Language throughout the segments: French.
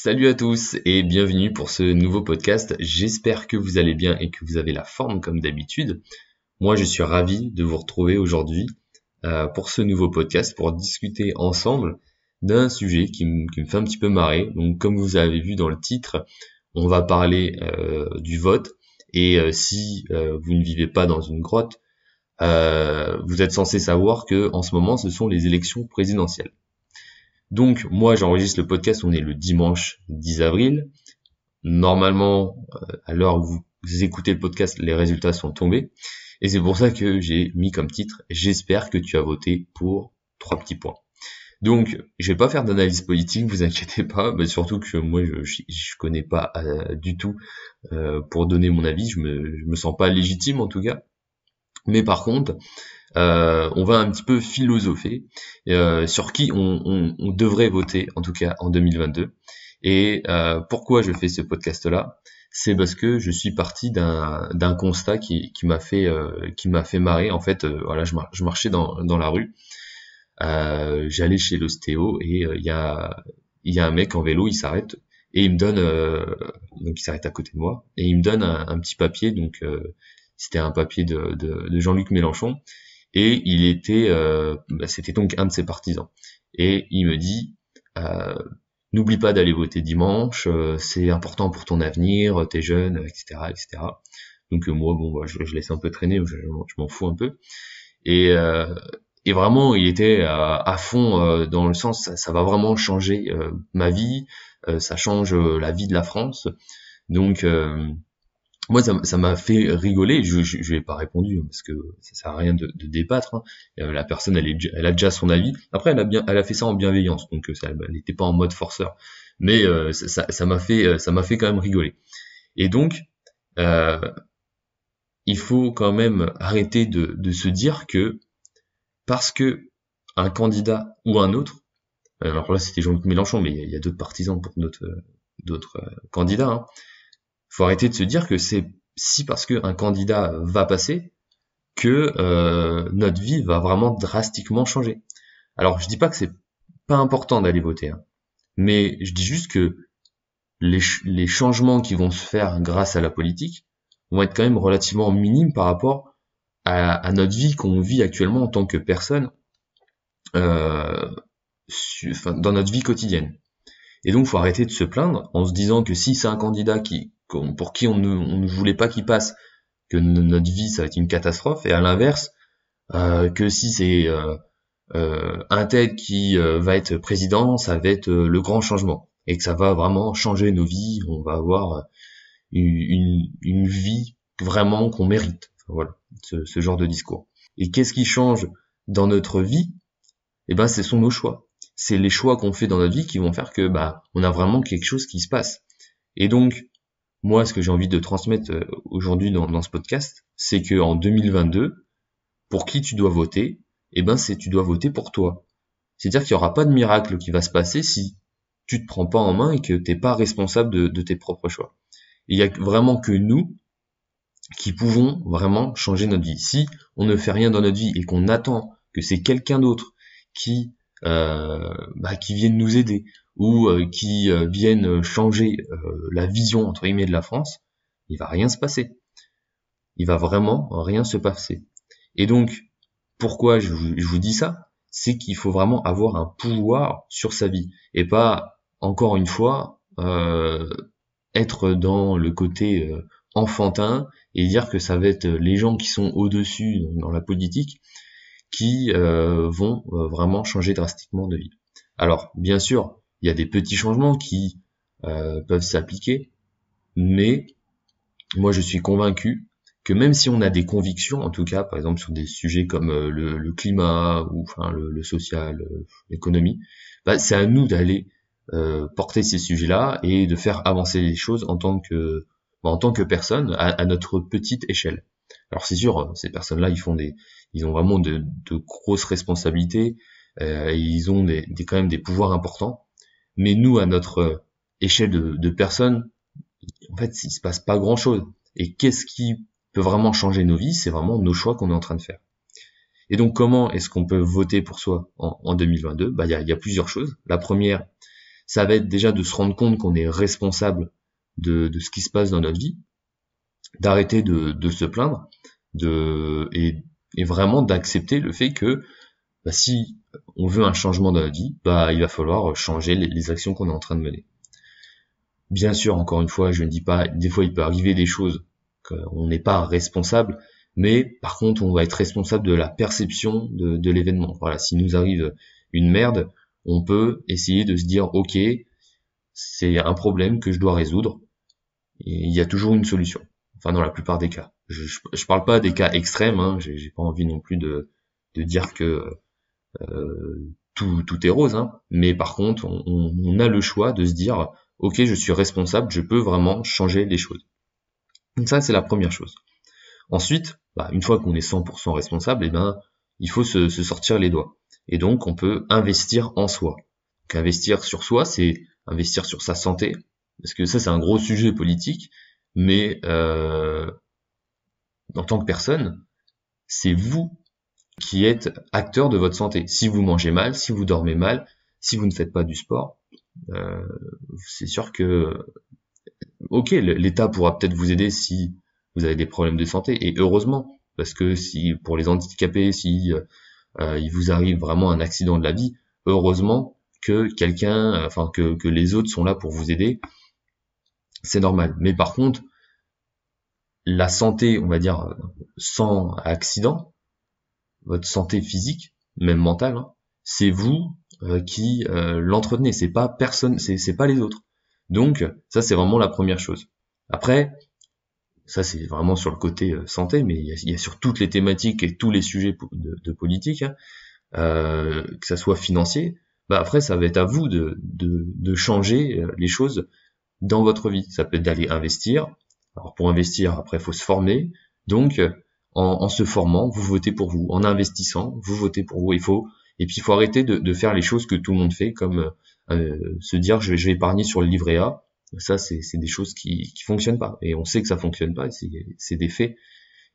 Salut à tous et bienvenue pour ce nouveau podcast. J'espère que vous allez bien et que vous avez la forme comme d'habitude. Moi, je suis ravi de vous retrouver aujourd'hui euh, pour ce nouveau podcast pour discuter ensemble d'un sujet qui, me fait un petit peu marrer. Donc, comme vous avez vu dans le titre, on va parler euh, du vote et euh, si vous ne vivez pas dans une grotte, vous êtes censé savoir que en ce moment, ce sont les élections présidentielles. Donc moi j'enregistre le podcast, on est le dimanche 10 avril. Normalement, euh, à l'heure où vous écoutez le podcast, les résultats sont tombés. Et c'est pour ça que j'ai mis comme titre J'espère que tu as voté pour trois petits points. Donc, je vais pas faire d'analyse politique, vous inquiétez pas, mais surtout que moi je, je, connais pas euh, du tout euh, pour donner mon avis, je me, je me sens pas légitime en tout cas. Mais par contre, euh, on va un petit peu philosopher euh, sur qui on, devrait voter, en tout cas en 2022. Et euh, pourquoi je fais ce podcast-là? C'est parce que je suis parti d'un constat qui, m'a fait qui m'a fait marrer. En fait, voilà, je, marchais dans, la rue, j'allais chez l'ostéo et il y a y a un mec en vélo, il s'arrête et il me donne donc il s'arrête à côté de moi et il me donne un, petit papier donc c'était un papier de, de Jean-Luc Mélenchon et il était, euh, bah, c'était donc un de ses partisans. Et il me dit, euh, n'oublie pas d'aller voter dimanche, euh, c'est important pour ton avenir, t'es jeune, etc., etc. Donc moi, bon, bah, je, je, laisse un peu traîner, je, m'en fous un peu. Et, et vraiment, il était à, fond dans le sens, ça, va vraiment changer ma vie, ça change la vie de la France. Donc moi ça m'a fait rigoler. Je, je, je ai pas répondu hein, parce que ça sert à rien de, de débattre hein. euh, la personne elle, est, elle a déjà son avis. Après elle a bien elle a fait ça en bienveillance donc euh, ça, elle n'était pas en mode forceur. Mais euh, ça m'a fait ça m'a fait quand même rigoler. Et donc euh, il faut quand même arrêter de, de se dire que parce que un candidat ou un autre alors là c'était Jean-Luc Mélenchon mais il y a, d'autres partisans pour d'autres d'autres candidats hein, faut arrêter de se dire que c'est si parce qu'un candidat va passer que euh, notre vie va vraiment drastiquement changer. Alors je dis pas que c'est pas important d'aller voter, hein, mais je dis juste que les, les, changements qui vont se faire grâce à la politique vont être quand même relativement minimes par rapport à, à notre vie qu'on vit actuellement en tant que personne euh, dans notre vie quotidienne. Et donc, faut arrêter de se plaindre en se disant que si c'est un candidat qui, pour qui on ne, voulait pas qu'il passe, que notre vie ça va être une catastrophe, et à l'inverse, euh, que si c'est euh, euh, un tel qui va être président, ça va être le grand changement, et que ça va vraiment changer nos vies, on va avoir une, vie vraiment qu'on mérite. voilà, ce, genre de discours. Et qu'est-ce qui change dans notre vie? Eh ben, ce sont nos choix. C'est les choix qu'on fait dans notre vie qui vont faire que bah on a vraiment quelque chose qui se passe. Et donc moi, ce que j'ai envie de transmettre euh, aujourd'hui dans, ce podcast, c'est que en 2022, pour qui tu dois voter, eh ben, c'est tu dois voter pour toi. C'est-à-dire qu'il n'y aura pas de miracle qui va se passer si tu te prends pas en main et que t'es pas responsable de, tes propres choix. Il y a vraiment que nous qui pouvons vraiment changer notre vie. Si on ne fait rien dans notre vie et qu'on attend que c'est quelqu'un d'autre qui euh, bah, qui vienne nous aider ou euh, qui euh, viennent changer euh, la vision entre guillemets de la France, il va rien se passer. Il va vraiment rien se passer. Et donc, pourquoi je vous, dis ça? C'est qu'il faut vraiment avoir un pouvoir sur sa vie et pas encore une fois être dans le côté enfantin et dire que ça va être les gens qui sont au-dessus dans la politique qui vont vraiment changer drastiquement de vie. Alors, bien sûr, il y a des petits changements qui euh, peuvent s'appliquer, mais moi je suis convaincu que même si on a des convictions, en tout cas par exemple sur des sujets comme euh, le, climat ou enfin le, social, euh, l'économie, bah, c'est à nous d'aller porter ces sujets-là et de faire avancer les choses en tant que bah, en tant que personne à, notre petite échelle. Alors c'est sûr, ces personnes-là, ils font des, ils ont vraiment de, de grosses responsabilités, euh, ils ont des, des, quand même des pouvoirs importants. Mais nous, à notre euh, échelle de, de personnes, en fait, il se passe pas grand chose. Et qu'est-ce qui peut vraiment changer nos vies? C'est vraiment nos choix qu'on est en train de faire. Et donc, comment est-ce qu'on peut voter pour soi en, en 2022 Bah, il y a, y a, plusieurs choses. La première, ça va être déjà de se rendre compte qu'on est responsable de, ce qui se passe dans notre vie, d'arrêter de, se plaindre, de, et, vraiment d'accepter le fait que bah, si on veut un changement dans la vie, bah, il va falloir changer les, actions qu'on est en train de mener. Bien sûr, encore une fois, je ne dis pas, des fois il peut arriver des choses qu'on n'est pas responsable, mais par contre on va être responsable de la perception de, l'événement. Voilà, s'il nous arrive une merde, on peut essayer de se dire ok, c'est un problème que je dois résoudre, et il y a toujours une solution. Enfin, dans la plupart des cas. Je, je, parle pas des cas extrêmes, hein, j'ai pas envie non plus de, dire que tout, est rose, hein, mais par contre, on, a le choix de se dire, ok, je suis responsable, je peux vraiment changer les choses. Donc ça, c'est la première chose. Ensuite, bah, une fois qu'on est 100% responsable, eh ben, il faut se, sortir les doigts. Et donc, on peut investir en soi. Investir sur soi, c'est investir sur sa santé, parce que ça c'est un gros sujet politique, mais euh, en tant que personne, c'est vous qui êtes acteur de votre santé. Si vous mangez mal, si vous dormez mal, si vous ne faites pas du sport, euh, c'est sûr que, ok, l'État pourra peut-être vous aider si vous avez des problèmes de santé, et heureusement, parce que si pour les handicapés, si euh, il vous arrive vraiment un accident de la vie, heureusement que quelqu'un, enfin que, que les autres sont là pour vous aider c'est normal. Mais par contre, la santé, on va dire, sans accident, votre santé physique, même mentale, hein, c'est vous euh, qui euh, l'entretenez. C'est pas personne, c'est pas les autres. Donc ça, c'est vraiment la première chose. Après, ça c'est vraiment sur le côté euh, santé, mais il y, a, sur toutes les thématiques et tous les sujets de, politique, hein, que ça soit financier. Bah après, ça va être à vous de, de, de changer les choses dans votre vie. Ça peut être d'aller investir. Alors pour investir, après, il faut se former. Donc, en, se formant, vous votez pour vous. En investissant, vous votez pour vous. Il faut et puis il faut arrêter de, faire les choses que tout le monde fait, comme euh, se dire je, vais épargner sur le livret A. Ça, c'est des choses qui qui fonctionnent pas. Et on sait que ça fonctionne pas. C'est des faits.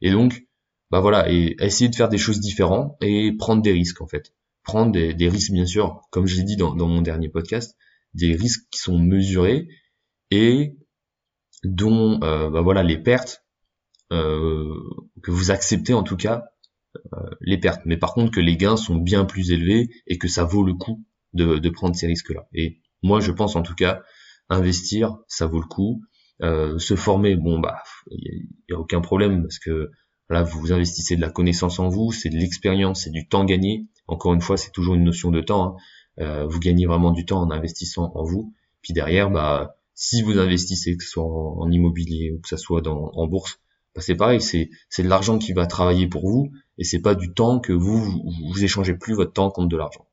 Et donc, bah voilà, et essayer de faire des choses différentes et prendre des risques en fait. Prendre des, risques bien sûr, comme je l'ai dit dans, mon dernier podcast, des risques qui sont mesurés et dont euh, bah voilà les pertes que vous acceptez en tout cas euh, les pertes. Mais par contre que les gains sont bien plus élevés et que ça vaut le coup de, prendre ces risques là et moi je pense en tout cas investir ça vaut le coup. Euh, se former bon bah il y, a aucun problème parce que là vous investissez de la connaissance en vous c'est de l'expérience c'est du temps gagné. Encore une fois c'est toujours une notion de temps hein. euh, vous gagnez vraiment du temps en investissant en vous. Puis derrière bah si vous investissez, que ce soit en, immobilier ou que ce soit en bourse, bah c'est pareil, c'est de l'argent qui va travailler pour vous et c'est pas du temps que vous, vous, échangez plus votre temps contre de l'argent.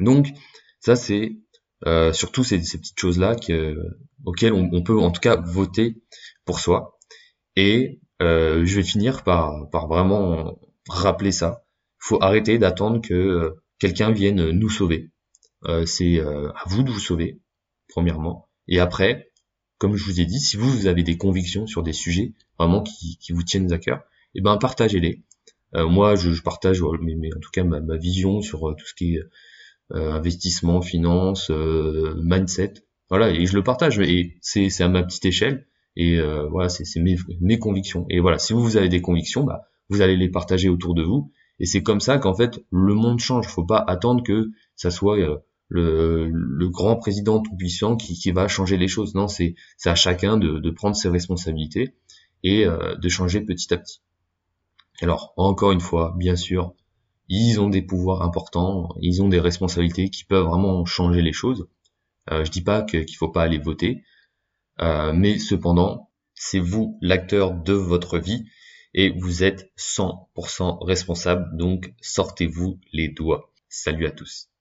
Donc ça c'est euh, surtout ces, petites choses là que, auxquelles on, peut en tout cas voter pour soi. Et euh, je vais finir par par vraiment rappeler ça. Il faut arrêter d'attendre que euh, quelqu'un vienne nous sauver. Euh, c'est euh, à vous de vous sauver premièrement. Et après, comme je vous ai dit, si vous, vous avez des convictions sur des sujets vraiment qui, qui vous tiennent à cœur, et eh ben partagez-les. Euh, moi, je, je partage, mais, mais, en tout cas ma, ma vision sur euh, tout ce qui est euh, investissement, finance, mindset. Voilà, et je le partage. Et c'est à ma petite échelle. Et voilà, c'est mes, mes convictions. Et voilà, si vous, vous avez des convictions, bah, vous allez les partager autour de vous. Et c'est comme ça qu'en fait le monde change. Faut pas attendre que ça soit le, grand président tout puissant qui, va changer les choses. Non, c'est à chacun de, prendre ses responsabilités et euh, de changer petit à petit. Alors, encore une fois, bien sûr, ils ont des pouvoirs importants, ils ont des responsabilités qui peuvent vraiment changer les choses. Euh, je dis pas qu'il faut pas aller voter, euh, mais cependant, c'est vous l'acteur de votre vie et vous êtes 100% responsable, donc sortez-vous les doigts. Salut à tous.